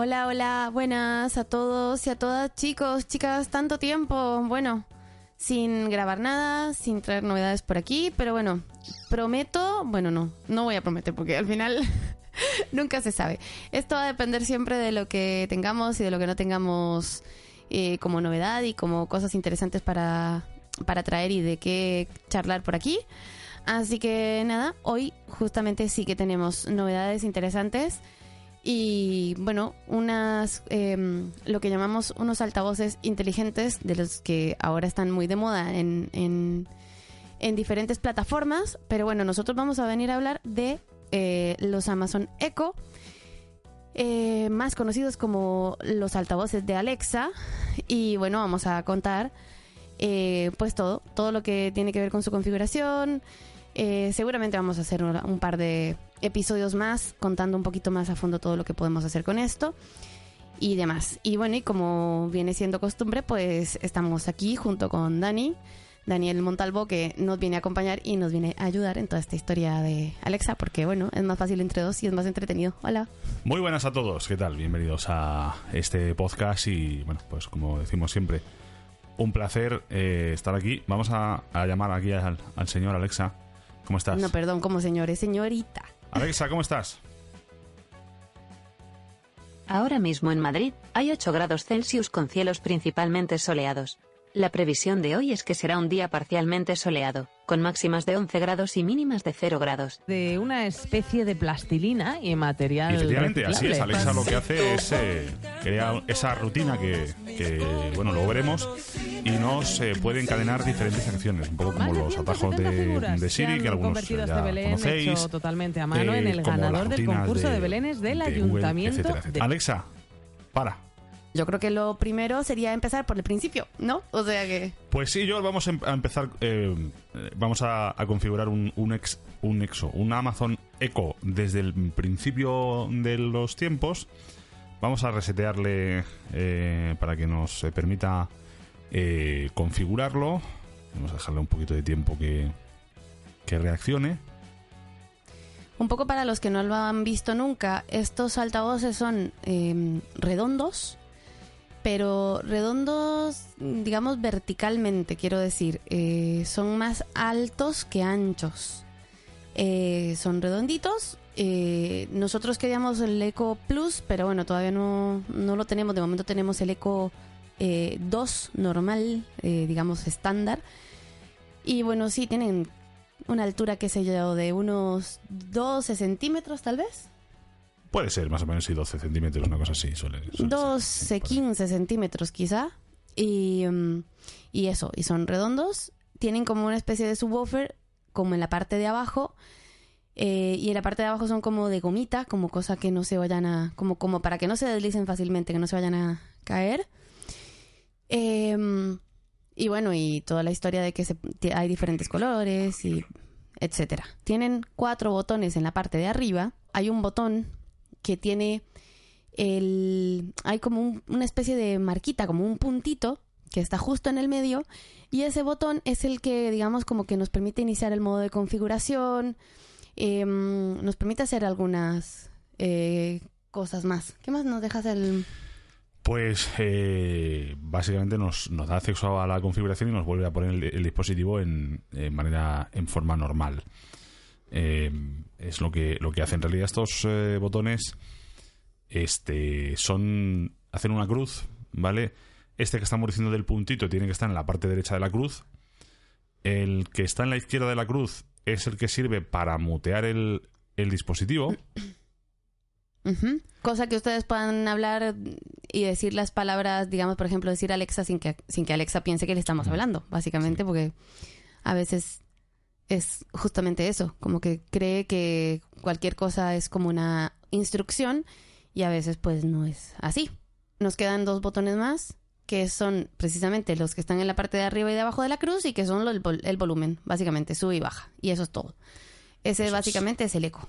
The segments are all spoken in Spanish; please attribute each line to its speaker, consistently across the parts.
Speaker 1: Hola, hola, buenas a todos y a todas, chicos, chicas, tanto tiempo. Bueno, sin grabar nada, sin traer novedades por aquí, pero bueno, prometo, bueno, no, no voy a prometer porque al final nunca se sabe. Esto va a depender siempre de lo que tengamos y de lo que no tengamos eh, como novedad y como cosas interesantes para, para traer y de qué charlar por aquí. Así que nada, hoy justamente sí que tenemos novedades interesantes y bueno, unas em, lo que llamamos unos altavoces inteligentes de los que ahora están muy de moda en, en, diferentes plataformas, pero bueno, nosotros vamos a venir a hablar de eh, los Amazon Echo, eh, más conocidos como los altavoces de Alexa, y bueno, vamos a contar eh, pues todo, todo lo que tiene que ver con su configuración. Seguramente vamos a hacer un par de episodios más contando un poquito más a fondo todo lo que podemos hacer con esto y demás. Y bueno, y como viene siendo costumbre, pues estamos aquí junto con Dani, Daniel Montalvo, que nos viene a acompañar y nos viene a ayudar en toda esta historia de Alexa, porque bueno, es más fácil entre dos y es más entretenido. Hola.
Speaker 2: Muy buenas a todos, ¿qué tal? Bienvenidos a este podcast y bueno, pues como decimos siempre, un placer eh, estar aquí. Vamos a, llamar aquí al señor Alexa. ¿Cómo estás?
Speaker 1: No, perdón, como señores, señorita.
Speaker 2: Alexa, ¿cómo estás?
Speaker 3: Ahora mismo en Madrid hay 8 grados Celsius con cielos principalmente soleados. La previsión de hoy es que será un día parcialmente soleado, con máximas de 11 grados y mínimas de 0 grados.
Speaker 4: De una especie de plastilina y material.
Speaker 2: efectivamente, así es. Alexa lo que hace es eh, crear esa rutina que, bueno, luego veremos y nos eh, puede encadenar diferentes acciones, un poco como los atajos de, Siri, que algunos ya este Belén conocéis.
Speaker 4: totalmente a mano en el ganador del concurso de, Belénes del Ayuntamiento.
Speaker 2: Alexa, para.
Speaker 1: Yo creo que lo primero sería empezar por el principio, ¿no? O sea que...
Speaker 2: Pues sí, yo vamos em, a empezar, eh, vamos a, configurar un, un, ex, un Exo, un Amazon Echo desde el principio de los tiempos. Vamos a resetearle eh, para que nos permita eh, configurarlo. Vamos a dejarle un poquito de tiempo que, que reaccione.
Speaker 1: Un poco para los que no lo han visto nunca, estos altavoces son em, redondos pero redondos, digamos verticalmente, quiero decir, eh, son más altos que anchos. Eh, son redonditos. Nosotros queríamos el Eco Plus, pero bueno, todavía no, no lo tenemos. De momento tenemos el Eco 2 normal, digamos estándar. Y bueno, sí, tienen una altura, qué sé yo, de unos 12 centímetros tal vez.
Speaker 2: Puede ser, más o menos, sí, 12 centímetros, una cosa así. Suele,
Speaker 1: 12, 15 centímetros quizá. Y, mm, y eso, y son redondos. Tienen como una especie de subwoofer, como en la parte de abajo. Eh, y en la parte de abajo son como de gomita, como cosa que no se vayan a. como, como para que no se deslicen fácilmente, que no se vayan a caer. Y bueno, y toda la historia de que se, hay diferentes colores y etcétera. Tienen cuatro botones en la parte de arriba. Hay un botón que tiene el... hay como una especie de marquita, como un puntito que está justo en el medio y ese botón es el que digamos como que nos permite iniciar el modo de configuración, em, nos permite hacer algunas eh, cosas más. ¿Qué más nos dejas el...?
Speaker 2: Pues eh, básicamente nos, da acceso a la configuración y nos vuelve a poner el, dispositivo en, manera, en forma normal. Em, es lo que, lo que hacen. En realidad estos eh, botones este, son hacen una cruz, ¿vale? Este que estamos diciendo del puntito tiene que estar en la parte derecha de la cruz. El que está en la izquierda de la cruz es el que sirve para mutear el, el dispositivo.
Speaker 1: Cosa que ustedes puedan hablar y decir las palabras, digamos, por ejemplo, decir Alexa sin que, sin que Alexa piense que le estamos hablando, básicamente, porque a veces es justamente eso, como que cree que cualquier cosa es como una instrucción y a veces pues no es así. Nos quedan dos botones más que son precisamente los que están en la parte de arriba y de abajo de la cruz y que son el, el volumen, básicamente, sube y baja. Y eso es todo. Ese básicamente es el eco.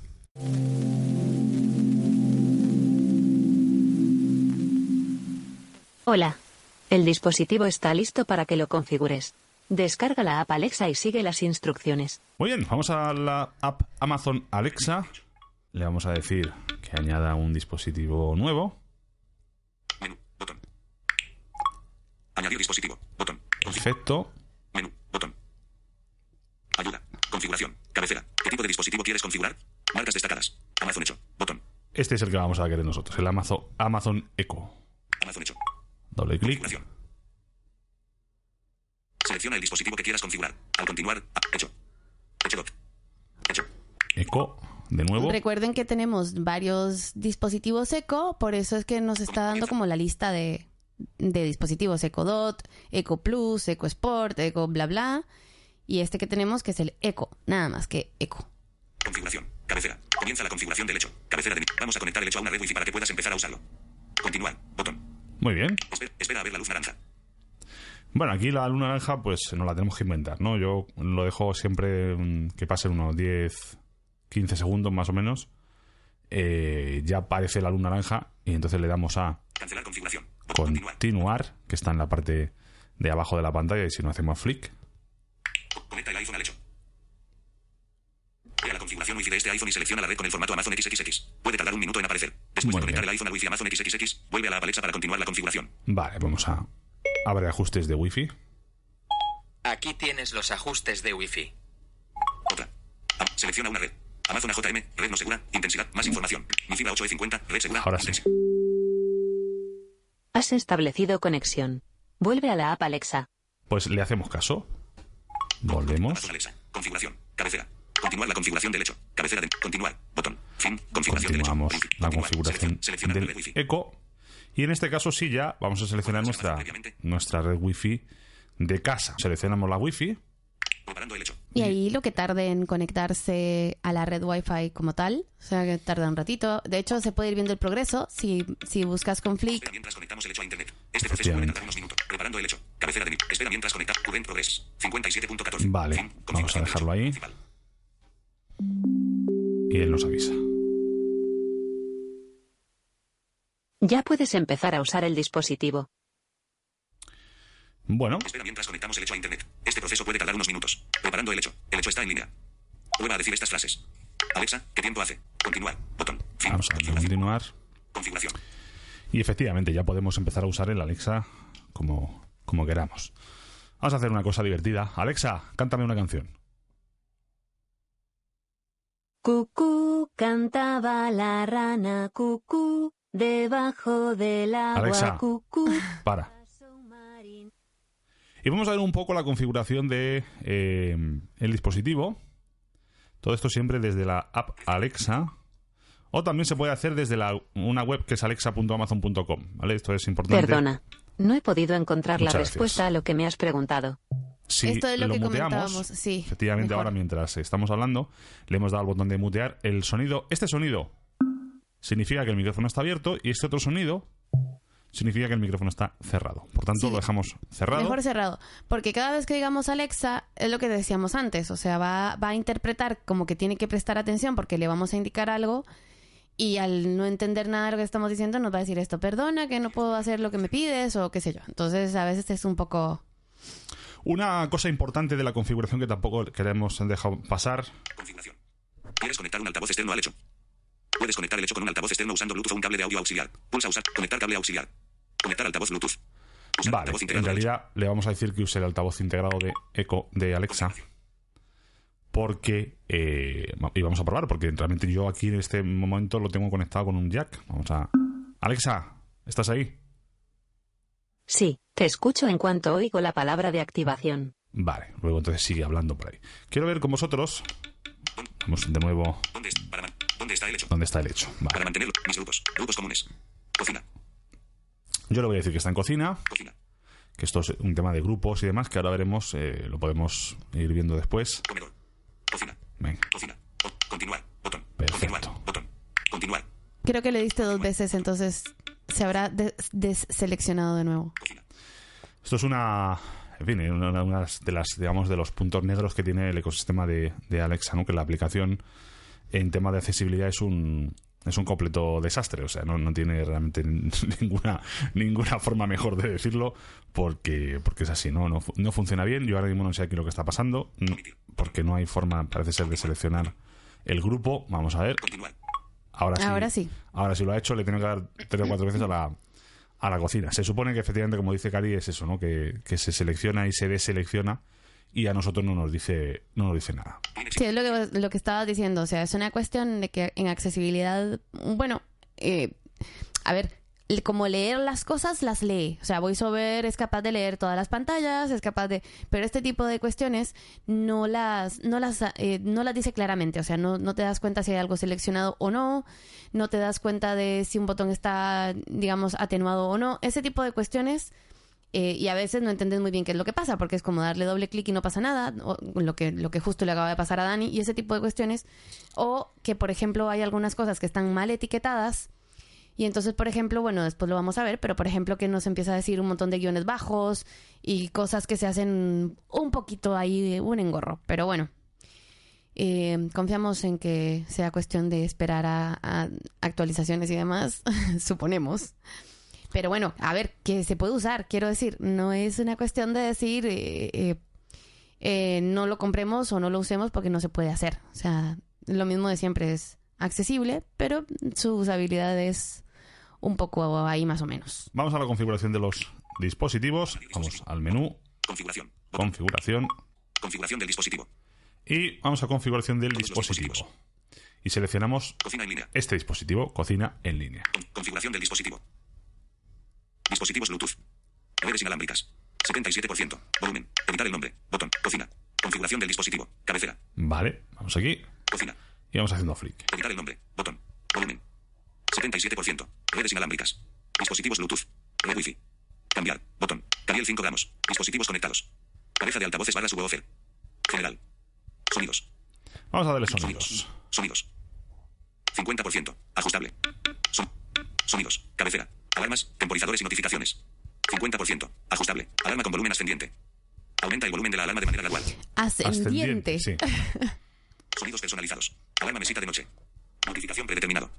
Speaker 3: Hola. El dispositivo está listo para que lo configures. Descarga la app Alexa y sigue las instrucciones.
Speaker 2: Muy bien, vamos a la app Amazon Alexa. Le vamos a decir que añada un dispositivo nuevo.
Speaker 5: Menú, botón. Añadir dispositivo, botón.
Speaker 2: Perfecto.
Speaker 5: Menú, botón. Ayuda, configuración, cabecera. ¿Qué tipo de dispositivo quieres configurar? Marcas destacadas. Amazon hecho, botón.
Speaker 2: Este es el que vamos a querer nosotros, el Amazon, Amazon Echo. Doble clic.
Speaker 5: Selecciona el dispositivo que quieras configurar. Al continuar, ah, hecho. Hecho dot. Hecho.
Speaker 2: Echo, de nuevo.
Speaker 1: Recuerden que tenemos varios dispositivos Eco, por eso es que nos está dando como la lista de, de dispositivos Eco Dot, Eco Plus, Eco Sport, Eco bla bla. Y este que tenemos que es el Eco, nada más que Eco.
Speaker 5: Configuración. Cabecera. Comienza la configuración del hecho. Cabecera de... Vamos a conectar el hecho a una red wifi para que puedas empezar a usarlo. Continuar. Botón.
Speaker 2: Muy bien.
Speaker 5: Espera, a ver la luz naranja.
Speaker 2: Bueno, aquí la luna naranja, pues nos la tenemos que inventar, ¿no? Yo lo dejo siempre mm, que pasen unos 10, 15 segundos más o menos. Eh, ya aparece la luz naranja y entonces le damos a
Speaker 5: Cancelar configuración. Continuar,
Speaker 2: que está en la parte de abajo de la pantalla y si no hacemos flick.
Speaker 5: Conecta el iPhone al hecho. Ve a la este iPhone y selecciona la red con el formato Amazon XXX. Puede tardar un minuto en aparecer. Después
Speaker 2: Muy
Speaker 5: de conectar
Speaker 2: bien.
Speaker 5: el iPhone al Wi-Fi Amazon XXX, vuelve a la app Alexa para continuar la configuración.
Speaker 2: Vale, vamos a abrir ajustes de wifi.
Speaker 6: Aquí tienes los ajustes de Wi-Fi.
Speaker 5: Otra. Selecciona una red. Amazon AJM, red no segura, intensidad, más información. Mi fibra 8E50, red segura.
Speaker 2: Ahora sí.
Speaker 3: Has establecido conexión. Vuelve a la app Alexa.
Speaker 2: Pues le hacemos caso. Volvemos.
Speaker 5: Amazon Alexa. Configuración. Cabecera. Continuar la configuración del hecho. Cabecera de. Continuar. Botón. Fin. Configuración del hecho.
Speaker 2: La configuración del
Speaker 5: red Wi-Fi.
Speaker 2: eco. Y en este caso sí ya vamos a seleccionar nuestra, nuestra red wifi de casa. Seleccionamos la wifi.
Speaker 1: Y ahí lo que tarde en conectarse a la red Wi-Fi como tal, o sea que tarda un ratito. De hecho, se puede ir viendo el progreso si, si buscas con Flick.
Speaker 5: Espera mientras conectamos el hecho a internet. Este proceso puede
Speaker 2: Efectivamente.
Speaker 5: tardar unos minutos. Preparando el hecho. Cabecera de. Espera mientras conectar. Current progress. 57.14.
Speaker 2: Vale,
Speaker 5: Fin.
Speaker 2: vamos a dejarlo ahí.
Speaker 5: Principal.
Speaker 2: Y él nos avisa.
Speaker 3: Ya puedes empezar a usar el dispositivo.
Speaker 2: Bueno,
Speaker 5: Espera mientras conectamos el hecho a internet. Este proceso puede tardar unos minutos. Preparando el hecho. El hecho está en línea. Prueba a decir estas frases. Alexa, ¿qué tiempo hace? Continuar. Botón. Fin.
Speaker 2: vamos a
Speaker 5: Configuración.
Speaker 2: continuar.
Speaker 5: Configuración.
Speaker 2: Y efectivamente ya podemos empezar a usar el Alexa como, como queramos. Vamos a hacer una cosa divertida. Alexa, cántame una canción.
Speaker 3: Cucú, cantaba la rana, cucú, debajo del agua,
Speaker 2: Alexa.
Speaker 3: cucú.
Speaker 2: Para. Y vamos a ver un poco la configuración de eh, el dispositivo. Todo esto siempre desde la app Alexa. O también se puede hacer desde la, una web que es alexa.amazon.com. ¿vale? Esto es importante.
Speaker 3: Perdona, no he podido encontrar la
Speaker 2: gracias.
Speaker 3: respuesta a lo que me has preguntado.
Speaker 2: Si
Speaker 1: Esto es lo que
Speaker 2: muteamos,
Speaker 1: comentábamos, sí,
Speaker 2: Efectivamente,
Speaker 1: mejor.
Speaker 2: ahora mientras estamos hablando, le hemos dado al botón de mutear el sonido. Este sonido significa que el micrófono está abierto y este otro sonido significa que el micrófono está cerrado. Por tanto,
Speaker 1: Sí.
Speaker 2: lo dejamos cerrado.
Speaker 1: Mejor cerrado. Porque cada vez que digamos Alexa, es lo que decíamos antes. O sea, va, va a interpretar como que tiene que prestar atención porque le vamos a indicar algo. Y al no entender nada de lo que estamos diciendo, nos va a decir esto, perdona que no puedo hacer lo que me pides o qué sé yo. Entonces, a veces es un poco...
Speaker 2: Una cosa importante de la configuración que tampoco queremos dejar pasar.
Speaker 5: Configuración. ¿Quieres conectar un altavoz externo al hecho? Puedes conectar el hecho con un altavoz externo usando Bluetooth o un cable de audio auxiliar. Pulsa usar. Conectar cable auxiliar. Conectar altavoz Bluetooth. Usar
Speaker 2: Vale,
Speaker 5: altavoz
Speaker 2: en realidad le vamos a decir que use el altavoz integrado de Echo de Alexa. Porque, eh, y vamos a probar, porque realmente yo aquí en este momento lo tengo conectado con un jack. Vamos a. Alexa, ¿estás ahí?
Speaker 3: Sí, te escucho en cuanto oigo la palabra de activación.
Speaker 2: Vale, luego entonces sigue hablando por ahí. Quiero ver con vosotros. Vamos de nuevo.
Speaker 5: ¿Dónde, es- para man- ¿Dónde está el hecho?
Speaker 2: ¿Dónde está el hecho?
Speaker 5: Para mantenerlo. Mis grupos. Grupos comunes. Cocina.
Speaker 2: Yo le voy a decir que está en cocina,
Speaker 5: Cocina.
Speaker 2: que esto es un tema de grupos y demás, que ahora veremos, eh, lo podemos ir viendo después.
Speaker 5: Comedor. Cocina.
Speaker 2: Venga.
Speaker 5: Cocina. O- continuar. Botón.
Speaker 2: Perfecto.
Speaker 5: Continuar. Botón. Continuar.
Speaker 1: Creo que le diste dos veces, entonces se habrá des- deseleccionado de nuevo.
Speaker 2: Esto es una, en fin, una, una de las, digamos, de los puntos negros que tiene el ecosistema de, de Alexa, ¿no? Que la aplicación en tema de accesibilidad es un, es un completo desastre. O sea, no, no tiene realmente ninguna, ninguna forma mejor de decirlo porque, porque es así, ¿no? ¿no? No funciona bien. Yo ahora mismo no sé aquí lo que está pasando porque no hay forma, parece ser, de seleccionar el grupo. Vamos a ver. Ahora sí.
Speaker 1: Ahora sí.
Speaker 2: Ahora sí lo ha hecho. Le tengo que dar tres o cuatro veces a la, a la cocina. Se supone que efectivamente, como dice Cari, es eso, ¿no? Que, que se selecciona y se deselecciona y a nosotros no nos dice no nos dice nada.
Speaker 1: Sí, es lo que, lo que estabas diciendo. O sea, es una cuestión de que en accesibilidad, bueno, eh, a ver, como leer las cosas, las lee. O sea, VoiceOver es capaz de leer todas las pantallas, es capaz de... Pero este tipo de cuestiones no las, no las, eh, no las dice claramente. O sea, no, no te das cuenta si hay algo seleccionado o no, no te das cuenta de si un botón está, digamos, atenuado o no. Ese tipo de cuestiones eh, y a veces no entiendes muy bien qué es lo que pasa, porque es como darle doble clic y no pasa nada, o lo que, lo que justo le acaba de pasar a Dani, y ese tipo de cuestiones. O que, por ejemplo, hay algunas cosas que están mal etiquetadas. Y entonces, por ejemplo, bueno, después lo vamos a ver, pero por ejemplo que nos empieza a decir un montón de guiones bajos y cosas que se hacen un poquito ahí, un engorro. Pero bueno, eh, confiamos en que sea cuestión de esperar a actualizaciones y demás, suponemos. Pero bueno, a ver, que se puede usar, quiero decir, no es una cuestión de decir eh, eh, no lo compremos o no lo usemos porque no se puede hacer. O sea, lo mismo de siempre es accesible, pero su usabilidad es un poco ahí más o menos.
Speaker 2: Vamos a la configuración de los dispositivos. Vamos al menú.
Speaker 5: Configuración.
Speaker 2: Configuración.
Speaker 5: Configuración del dispositivo.
Speaker 2: Y vamos a configuración del dispositivo. Y seleccionamos
Speaker 5: Cocina en línea.
Speaker 2: este dispositivo, cocina en línea.
Speaker 5: Configuración del dispositivo. Dispositivos Bluetooth. Redes inalámbricas. 77%. Volumen. Editar el nombre. Botón. Cocina. Configuración del dispositivo. Cabecera.
Speaker 2: Vale, vamos aquí.
Speaker 5: Cocina.
Speaker 2: Y vamos haciendo flick.
Speaker 5: Editar el nombre. Botón. Volumen. 77%. Redes inalámbricas. Dispositivos Bluetooth. Red Wi-Fi. Cambiar. Botón. Cariel 5 gramos. Dispositivos conectados. Cabeza de altavoces barra subwoofer. General. Sonidos.
Speaker 2: Vamos a darle sonidos.
Speaker 5: Sonidos. 50%. Ajustable. Son. Sonidos. Cabecera. Alarmas, temporizadores y notificaciones. 50%. Ajustable. Alarma con volumen ascendiente. Aumenta el volumen de la alarma de manera gradual.
Speaker 1: Ascendiente.
Speaker 2: Sí.
Speaker 5: Sonidos personalizados. Alarma mesita de noche. Notificación predeterminado.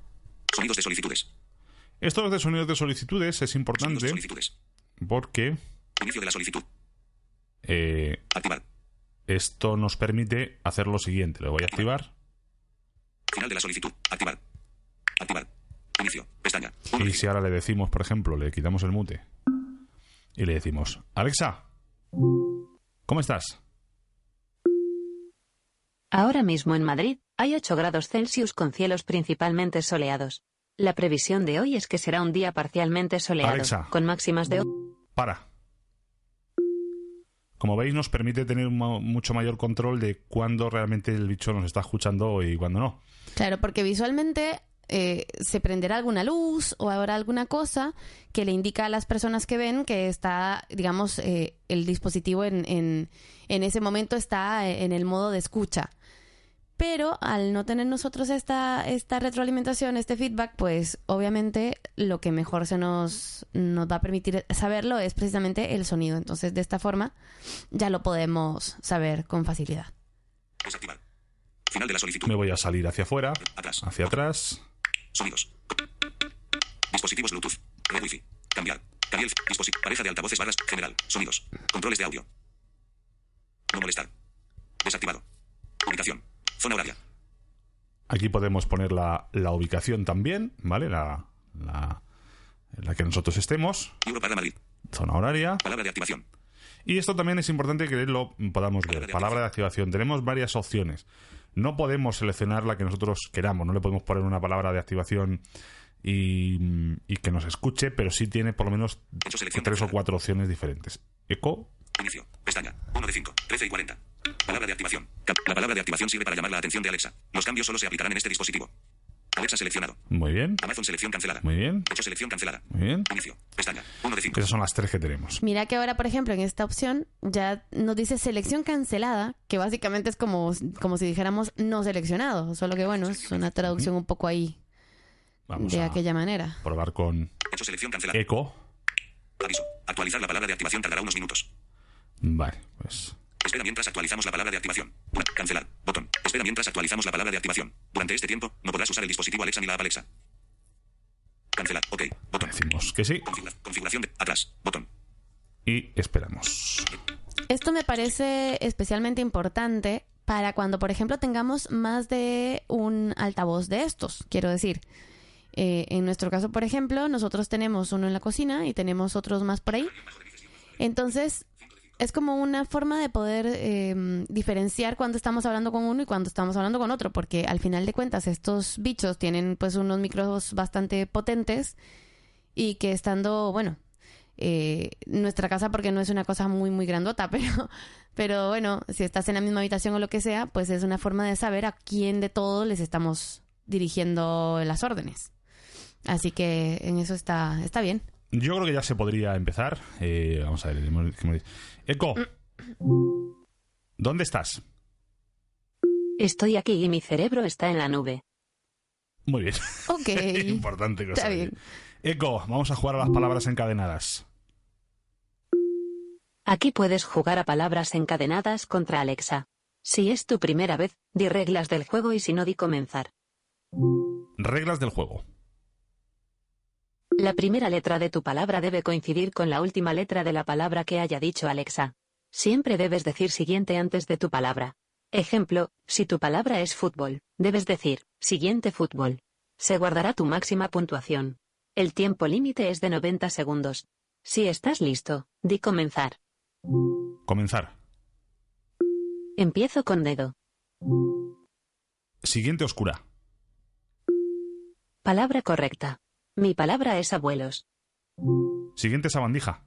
Speaker 5: Sonidos de solicitudes.
Speaker 2: Estos de sonidos de solicitudes es importante
Speaker 5: solicitudes.
Speaker 2: porque
Speaker 5: Inicio de la solicitud.
Speaker 2: eh,
Speaker 5: Activar.
Speaker 2: esto nos permite hacer lo siguiente. Lo voy a activar
Speaker 5: Final de la solicitud. Activar. Activar. Inicio. Pestaña.
Speaker 2: Y si ahora le decimos, por ejemplo, le quitamos el mute y le decimos, Alexa, ¿cómo estás?
Speaker 3: Ahora mismo en Madrid hay 8 grados Celsius con cielos principalmente soleados. La previsión de hoy es que será un día parcialmente soleado,
Speaker 2: Alexa.
Speaker 3: con máximas de...
Speaker 2: Para. Como veis, nos permite tener un mucho mayor control de cuándo realmente el bicho nos está escuchando y cuándo no.
Speaker 1: Claro, porque visualmente eh, se prenderá alguna luz o habrá alguna cosa que le indica a las personas que ven que está, digamos, eh, el dispositivo en, en, en ese momento está en el modo de escucha. Pero al no tener nosotros esta, esta retroalimentación, este feedback, pues obviamente lo que mejor se nos, nos va a permitir saberlo es precisamente el sonido. Entonces, de esta forma, ya lo podemos saber con facilidad.
Speaker 5: Desactivar. Final de la solicitud.
Speaker 2: Me voy a salir hacia afuera,
Speaker 5: Atrás.
Speaker 2: hacia atrás.
Speaker 5: Sonidos. Dispositivos Bluetooth. Red Wi-Fi. Cambiar. Cariel. Disposi- pareja de altavoces barras. General. Sonidos. Controles de audio. No molestar. Desactivado. Ubicación. Zona horaria.
Speaker 2: Aquí podemos poner la, la ubicación también, ¿vale? La, la, en la que nosotros estemos,
Speaker 5: Euro para Madrid.
Speaker 2: zona horaria.
Speaker 5: Palabra de activación.
Speaker 2: Y esto también es importante que lo podamos ver. Palabra de activación. Tenemos varias opciones. No podemos seleccionar la que nosotros queramos. No le podemos poner una palabra de activación y, y que nos escuche, pero sí tiene por lo menos tres o cuatro opciones diferentes. Eco,
Speaker 5: Inicio. Pestaña. 1 de 5. 13 y 40. Palabra de activación. La palabra de activación sirve para llamar la atención de Alexa. Los cambios solo se aplicarán en este dispositivo. Alexa seleccionado.
Speaker 2: muy bien,
Speaker 5: Amazon selección cancelada.
Speaker 2: muy bien,
Speaker 5: Hecho selección cancelada.
Speaker 2: muy bien.
Speaker 5: Inicio. Pestaña. 1 de 5.
Speaker 2: Esas son las tres que tenemos.
Speaker 1: Mira que ahora, por ejemplo, en esta opción ya nos dice selección cancelada, que básicamente es como, como si dijéramos no seleccionado, solo que bueno, es una traducción un poco ahí
Speaker 2: Vamos
Speaker 1: de
Speaker 2: a
Speaker 1: aquella manera.
Speaker 2: probar con
Speaker 5: Hecho selección cancelada.
Speaker 2: eco.
Speaker 5: Aviso. Actualizar la palabra de activación tardará unos minutos.
Speaker 2: Vale, pues
Speaker 5: Espera mientras actualizamos la palabra de activación. Una. Cancelar. Botón. Espera mientras actualizamos la palabra de activación. Durante este tiempo, no podrás usar el dispositivo Alexa ni la app Alexa. Cancelar. OK. Botón.
Speaker 2: Decimos que sí.
Speaker 5: Configura- configuración de atrás. Botón.
Speaker 2: Y esperamos.
Speaker 1: Esto me parece especialmente importante para cuando, por ejemplo, tengamos más de un altavoz de estos. Quiero decir, eh, en nuestro caso, por ejemplo, nosotros tenemos uno en la cocina y tenemos otros más por ahí. Entonces, es como una forma de poder eh, diferenciar cuando estamos hablando con uno y cuando estamos hablando con otro, porque al final de cuentas estos bichos tienen pues unos micros bastante potentes y que estando, bueno, eh, nuestra casa porque no es una cosa muy muy grandota, pero pero bueno, si estás en la misma habitación o lo que sea, pues es una forma de saber a quién de todos les estamos dirigiendo las órdenes. Así que en eso está está bien.
Speaker 2: Yo creo que ya se podría empezar. Eh, vamos a ver. Eco. ¿Dónde estás?
Speaker 3: Estoy aquí y mi cerebro está en la nube.
Speaker 2: Muy bien.
Speaker 1: Ok.
Speaker 2: Importante cosa.
Speaker 1: Está bien.
Speaker 2: Eco, vamos a jugar a las palabras encadenadas.
Speaker 3: Aquí puedes jugar a palabras encadenadas contra Alexa. Si es tu primera vez, di reglas del juego y si no di comenzar.
Speaker 2: Reglas del juego.
Speaker 3: La primera letra de tu palabra debe coincidir con la última letra de la palabra que haya dicho Alexa. Siempre debes decir siguiente antes de tu palabra. Ejemplo, si tu palabra es fútbol, debes decir, siguiente fútbol. Se guardará tu máxima puntuación. El tiempo límite es de 90 segundos. Si estás listo, di comenzar.
Speaker 2: Comenzar.
Speaker 3: Empiezo con dedo.
Speaker 2: Siguiente oscura.
Speaker 3: Palabra correcta. Mi palabra es abuelos.
Speaker 2: Siguiente sabandija.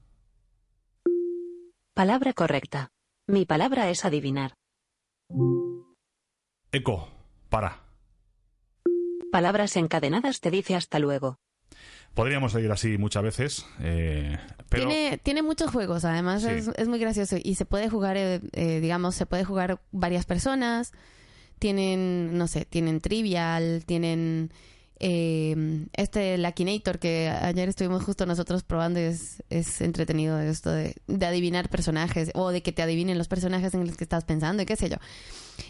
Speaker 3: Palabra correcta. Mi palabra es adivinar.
Speaker 2: Eco, para.
Speaker 3: Palabras encadenadas te dice hasta luego.
Speaker 2: Podríamos seguir así muchas veces, eh, pero
Speaker 1: Tiene, tiene muchos juegos, además
Speaker 2: Sí.
Speaker 1: es, es muy gracioso y se puede jugar, eh, eh, digamos, se puede jugar varias personas. Tienen, no sé, tienen Trivial, tienen eh, este Lakinator que ayer estuvimos justo nosotros probando es, es entretenido esto de, de adivinar personajes o de que te adivinen los personajes en los que estás pensando y qué sé yo.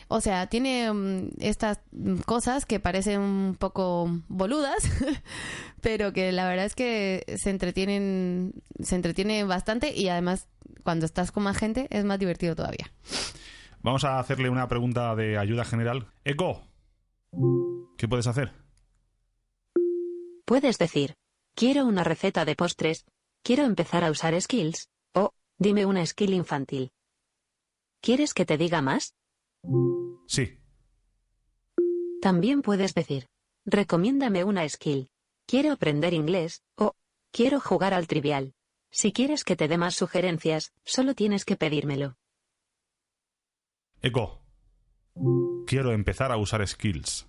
Speaker 1: O sea, tiene mm, estas mm, cosas que parecen un poco boludas, pero que la verdad es que se entretienen, se entretienen bastante y además cuando estás con más gente es más divertido todavía.
Speaker 2: vamos a hacerle una pregunta de ayuda general. Eco, ¿qué puedes hacer?
Speaker 3: Puedes decir, quiero una receta de postres, quiero empezar a usar skills, o, dime una skill infantil. ¿Quieres que te diga más?
Speaker 2: Sí,
Speaker 3: También puedes decir, recomiéndame una skill. Quiero aprender inglés, o, quiero jugar al trivial. Si quieres que te dé más sugerencias, solo tienes que pedírmelo.
Speaker 2: Eco. Quiero empezar a usar skills.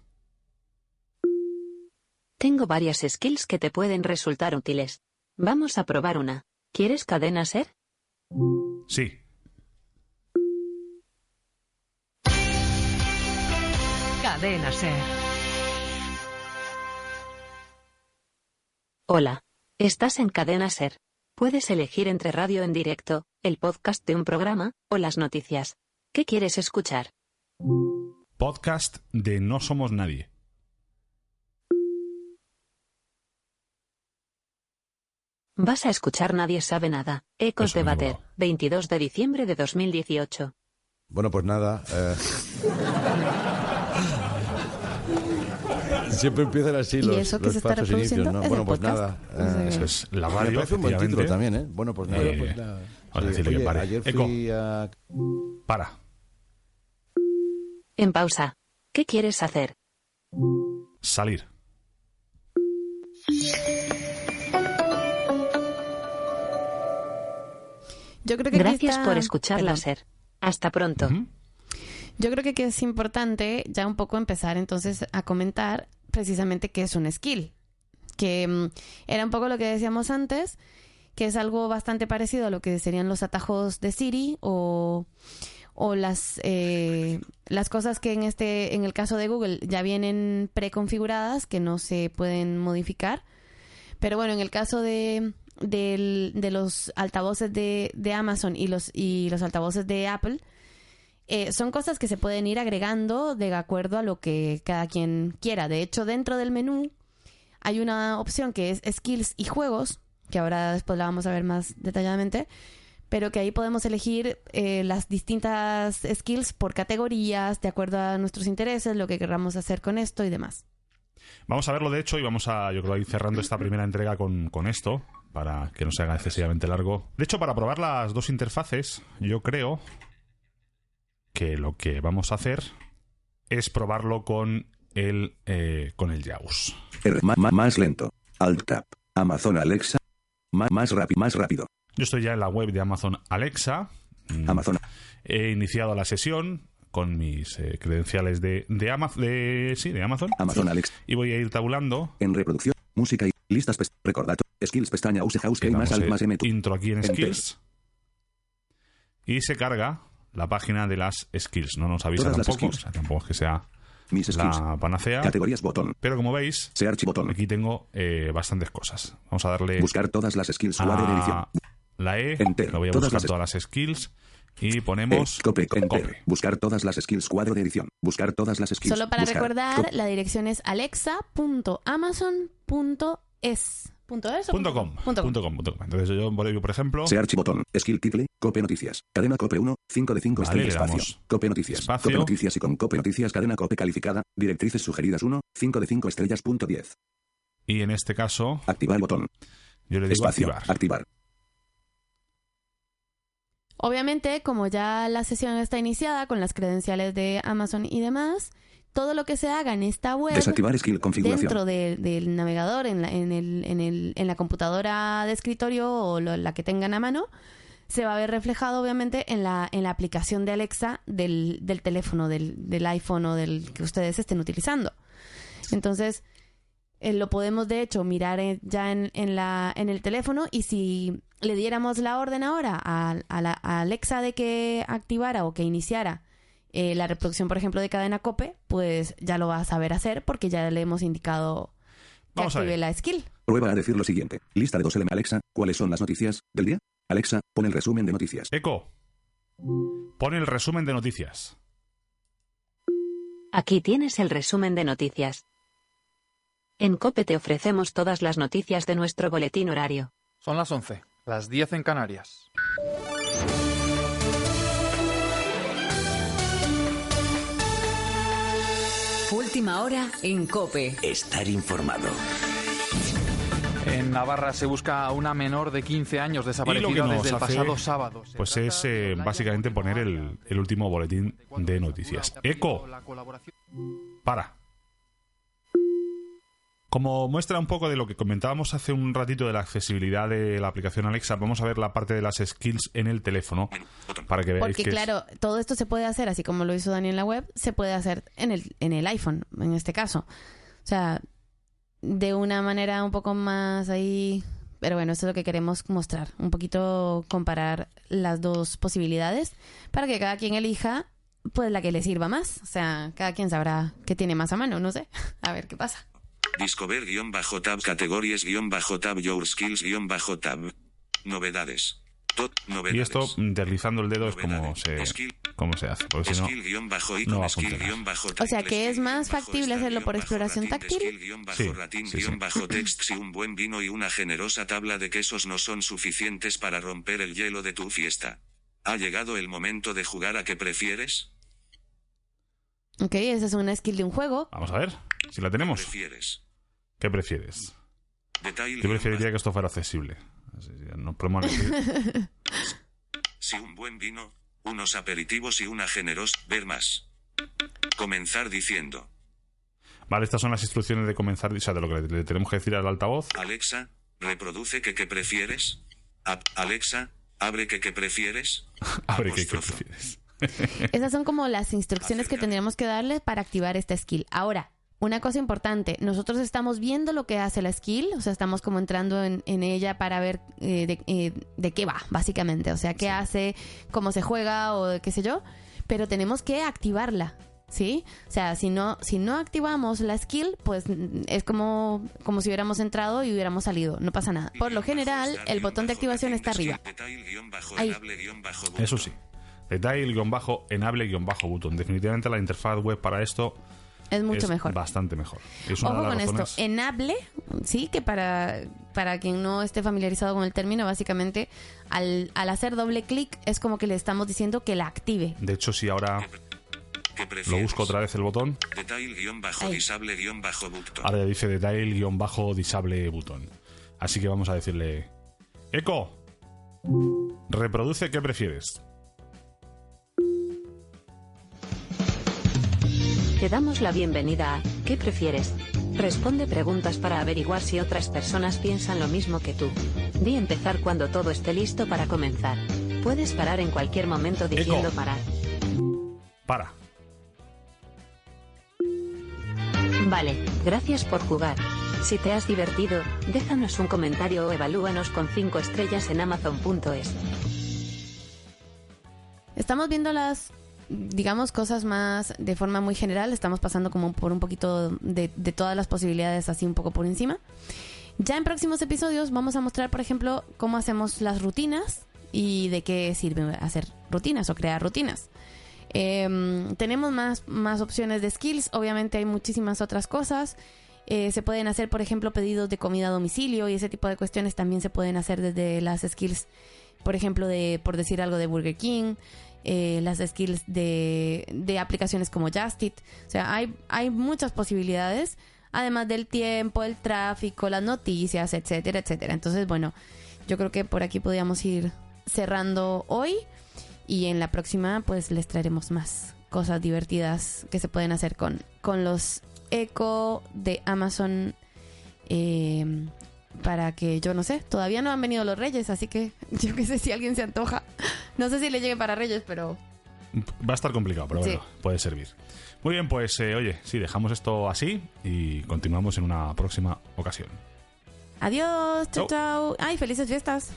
Speaker 3: Tengo varias skills que te pueden resultar útiles. Vamos a probar una. ¿Quieres cadena ser?
Speaker 2: Sí,
Speaker 4: Cadena Ser.
Speaker 3: Hola. Estás en cadena ser. Puedes elegir entre radio en directo, el podcast de un programa, o las noticias. ¿Qué quieres escuchar?
Speaker 2: podcast de No Somos Nadie.
Speaker 3: Vas a escuchar Nadie sabe nada. Ecos
Speaker 2: Eso
Speaker 3: de
Speaker 2: me
Speaker 3: Bater,
Speaker 2: molado.
Speaker 3: 22 de diciembre de 2018.
Speaker 7: Bueno, pues nada. eh. Siempre empiezan así
Speaker 1: ¿Y
Speaker 7: los,
Speaker 1: eso que
Speaker 7: los
Speaker 1: se está
Speaker 7: inicios, ¿no?
Speaker 1: es
Speaker 7: Bueno, pues
Speaker 1: podcast?
Speaker 7: nada.
Speaker 1: O sea,
Speaker 7: eh,
Speaker 2: Eso es la
Speaker 7: me
Speaker 2: radio,
Speaker 7: parece un buen título también, ¿eh? Bueno, pues nada.
Speaker 2: Eh,
Speaker 7: pues nada.
Speaker 2: vamos a decirle que
Speaker 7: oye,
Speaker 2: pare.
Speaker 7: ayer
Speaker 2: Eco.
Speaker 7: fui a...
Speaker 2: Para.
Speaker 3: En pausa. ¿Qué quieres hacer?
Speaker 2: Salir.
Speaker 1: Yo creo que aquí
Speaker 3: Gracias
Speaker 1: está-
Speaker 3: por escuchar
Speaker 1: perdón.
Speaker 3: Hasta pronto.
Speaker 1: Yo creo que aquí es importante ya un poco empezar entonces a comentar precisamente qué es un skill. Que mm, era un poco lo que decíamos antes, que es algo bastante parecido a lo que serían los atajos de Siri o, o las, eh, las cosas que en, este, en el caso de Google ya vienen preconfiguradas, que no se pueden modificar. Pero bueno, en el caso de, del- de los altavoces de, de Amazon y los, y los altavoces de Apple, eh, son cosas que se pueden ir agregando de acuerdo a lo que cada quien quiera. De hecho, dentro del menú hay una opción que es skills y juegos, que ahora después la vamos a ver más detalladamente, pero que ahí podemos elegir eh, las distintas skills por categorías, de acuerdo a nuestros intereses, lo que queramos hacer con esto y demás.
Speaker 2: Vamos a verlo de hecho y vamos a, yo creo, ir cerrando esta primera entrega con, con esto, para que no se haga excesivamente largo. De hecho, para probar las dos interfaces, yo creo que lo que vamos a hacer es probarlo con el, eh, con el JAWS.
Speaker 8: más lento. Alt Tab. Amazon Alexa. más rápido. Más rápido.
Speaker 2: Yo estoy ya en la web de Amazon Alexa.
Speaker 8: Mm. Amazon.
Speaker 2: He iniciado la sesión con mis eh, credenciales de, de, de, sí, de Amazon.
Speaker 8: Amazon Alexa.
Speaker 2: Y voy a ir tabulando.
Speaker 8: En reproducción, música y listas, recordatorio, skills, pestaña, use house, más alt, más m.
Speaker 2: Intro aquí en skills. Y se carga la página de las skills. No nos avisa tampoco, o sea, tampoco es que sea
Speaker 8: Mis
Speaker 2: la panacea.
Speaker 8: Categorías botón.
Speaker 2: Pero como veis,
Speaker 8: Search botón.
Speaker 2: aquí tengo eh, bastantes cosas. Vamos a darle.
Speaker 8: Buscar todas las skills. Cuadro de edición.
Speaker 2: La E.
Speaker 8: Enter.
Speaker 2: Lo voy a
Speaker 8: todas
Speaker 2: buscar
Speaker 8: las...
Speaker 2: todas las skills. Y ponemos.
Speaker 8: E, cope, enter.
Speaker 2: cope.
Speaker 8: Buscar todas las skills. Cuadro de edición. Buscar todas las skills.
Speaker 1: Solo para
Speaker 8: Buscar.
Speaker 1: recordar, la dirección es alexa.amazon.es. ¿Punto es o
Speaker 2: Punto com.
Speaker 1: Punto com.
Speaker 2: Punto com, punto com. Entonces yo, por ejemplo.
Speaker 8: Search botón. Skill title. Cope noticias. Cadena Cope 1. 5 de 5
Speaker 2: Vale,
Speaker 8: estrella
Speaker 2: le
Speaker 8: espacio. Cope noticias.
Speaker 2: espacio.
Speaker 8: Cope noticias y con Cope noticias. Cadena Cope calificada. Directrices sugeridas 1. 5 de 5 estrellas. Punto 10.
Speaker 2: Y en este caso,
Speaker 8: Activar botón.
Speaker 2: yo le digo
Speaker 8: Espacio.
Speaker 2: activar.
Speaker 8: Activar.
Speaker 1: Obviamente, como ya la sesión está iniciada con las credenciales de Amazon y demás, todo lo que se haga en esta web
Speaker 8: Desactivar skill configuración.
Speaker 1: dentro de- del navegador, en la, en, el, en, el, en la computadora de escritorio o lo- la que tengan a mano, se va a ver reflejado obviamente en la, en la aplicación de Alexa del, del teléfono, del, del iPhone o del que ustedes estén utilizando. Entonces, eh, lo podemos de hecho mirar en- ya en, en, la, en el teléfono y si le diéramos la orden ahora a, a la- a Alexa de que activara o que iniciara eh, la reproducción, por ejemplo, de cadena cope, pues ya lo va a saber hacer porque ya le hemos indicado que
Speaker 2: Vamos a
Speaker 1: active
Speaker 2: ver.
Speaker 1: la skill.
Speaker 8: Prueba a decir lo siguiente. Lista de 2LM Alexa. ¿Cuáles son las noticias del día? Alexa, pon el resumen de noticias.
Speaker 2: Eco. Pone el resumen de noticias.
Speaker 3: Aquí tienes el resumen de noticias. En COPE te ofrecemos todas las noticias de nuestro boletín horario.
Speaker 9: Son las 11, las 10 en Canarias.
Speaker 10: Última hora en Cope.
Speaker 11: Estar informado.
Speaker 9: En Navarra se busca a una menor de 15 años desaparecida desde el
Speaker 2: hace,
Speaker 9: pasado sábado. Se
Speaker 2: Pues es eh, básicamente poner el, último boletín de noticias. Eco, para. Como muestra un poco de lo que comentábamos hace un ratito de la accesibilidad de la aplicación Alexa, vamos a ver la parte de las skills en el teléfono para que veáis
Speaker 1: Porque
Speaker 2: que es-
Speaker 1: claro, todo esto se puede hacer, así como lo hizo Dani en la web, se puede hacer en el, en el iPhone, en este caso. O sea, de una manera un poco más ahí... Pero bueno, eso es lo que queremos mostrar. Un poquito comparar las dos posibilidades para que cada quien elija pues la que le sirva más. O sea, cada quien sabrá qué tiene más a mano, no sé. A ver qué pasa.
Speaker 5: Discover-tab categories-tab your skills-tab. Novedades. Tot novedades.
Speaker 2: y esto deslizando el dedo es como
Speaker 5: Novedades.
Speaker 2: se,
Speaker 5: Skill.
Speaker 2: como se hace, porque si no, no va a funcionar.
Speaker 1: O sea, que es más factible hacerlo por exploración táctil.
Speaker 2: Sí, sí, sí.
Speaker 5: text si un buen vino y una generosa tabla de quesos no son suficientes para romper el hielo de tu fiesta. ¿Ha llegado el momento de jugar a qué prefieres?
Speaker 1: Ok, esa es una skill de un juego.
Speaker 2: vamos a ver si la tenemos.
Speaker 5: ¿Prefieres?
Speaker 2: ¿Qué prefieres?
Speaker 5: Detail
Speaker 2: Yo preferiría que esto fuera accesible. Así, Nos podemos.
Speaker 5: Si un buen vino, unos aperitivos y una generosa. Ver más. Comenzar diciendo.
Speaker 2: Vale, estas son las instrucciones de comenzar, o sea, de lo que le, tenemos que decir al altavoz.
Speaker 5: Alexa, reproduce que qué prefieres. Alexa, abre que qué prefieres.
Speaker 2: Abre qué, qué
Speaker 5: Apóstrofo.
Speaker 2: prefieres.
Speaker 1: Esas son como las instrucciones que tendríamos que darle para activar esta skill. Ahora, una cosa importante, nosotros estamos viendo lo que hace la skill, o sea, estamos como entrando en, en ella para ver eh, de, eh, de qué va, básicamente, o sea, qué hace, cómo se juega o qué sé yo, pero tenemos que activarla. ¿Sí? O sea, si no, si no activamos la skill, pues mm, es como, como si hubiéramos entrado y hubiéramos salido. No pasa nada. Por lo general, el botón de activación está arriba. Ahí.
Speaker 2: Eso sí. Detail-enable-button. Definitivamente la interfaz web para esto
Speaker 1: es mucho mejor.
Speaker 2: Bastante mejor.
Speaker 1: Ojo con esto, enable, sí, que para, para quien no esté familiarizado con el término, básicamente al, al hacer doble clic es como que le estamos diciendo que la active.
Speaker 2: De hecho, si ahora lo busco otra vez el botón. Ahora ya dice detail-disable button. Así que vamos a decirle: Eco, reproduce qué prefieres.
Speaker 3: Te damos la bienvenida a ¿Qué prefieres? Responde preguntas para averiguar si otras personas piensan lo mismo que tú. Di empezar cuando todo esté listo para comenzar. Puedes parar en cualquier momento diciendo parar.
Speaker 2: Para.
Speaker 3: Vale, gracias por jugar. Si te has divertido, déjanos un comentario o evalúanos con 5 estrellas en amazon.es.
Speaker 1: Estamos viendo las digamos, cosas más de forma muy general. Estamos pasando como por un poquito de, todas las posibilidades así un poco por encima. Ya en próximos episodios vamos a mostrar, por ejemplo, cómo hacemos las rutinas y de qué sirve hacer rutinas o crear rutinas. Em, tenemos más, más opciones de skills, obviamente hay muchísimas otras cosas. Eh, se pueden hacer, por ejemplo, pedidos de comida a domicilio y ese tipo de cuestiones también se pueden hacer desde las skills, por ejemplo, de, por decir algo de Burger King. Eh, las skills de, de, aplicaciones como Justit. O sea, hay, hay muchas posibilidades, además del tiempo, el tráfico, las noticias, etcétera, etcétera. Entonces, bueno, yo creo que por aquí podríamos ir cerrando hoy y en la próxima pues les traeremos más cosas divertidas que se pueden hacer con, con los eco de Amazon eh, para que yo no sé, todavía no han venido los reyes, así que yo qué sé si alguien se antoja. No sé si le llegue para reyes, pero...
Speaker 2: Va a estar complicado, pero bueno, puede servir. Muy bien, pues eh, oye, sí, dejamos esto así y continuamos en una próxima ocasión.
Speaker 1: Adiós, chao, chao. Ay, felices fiestas.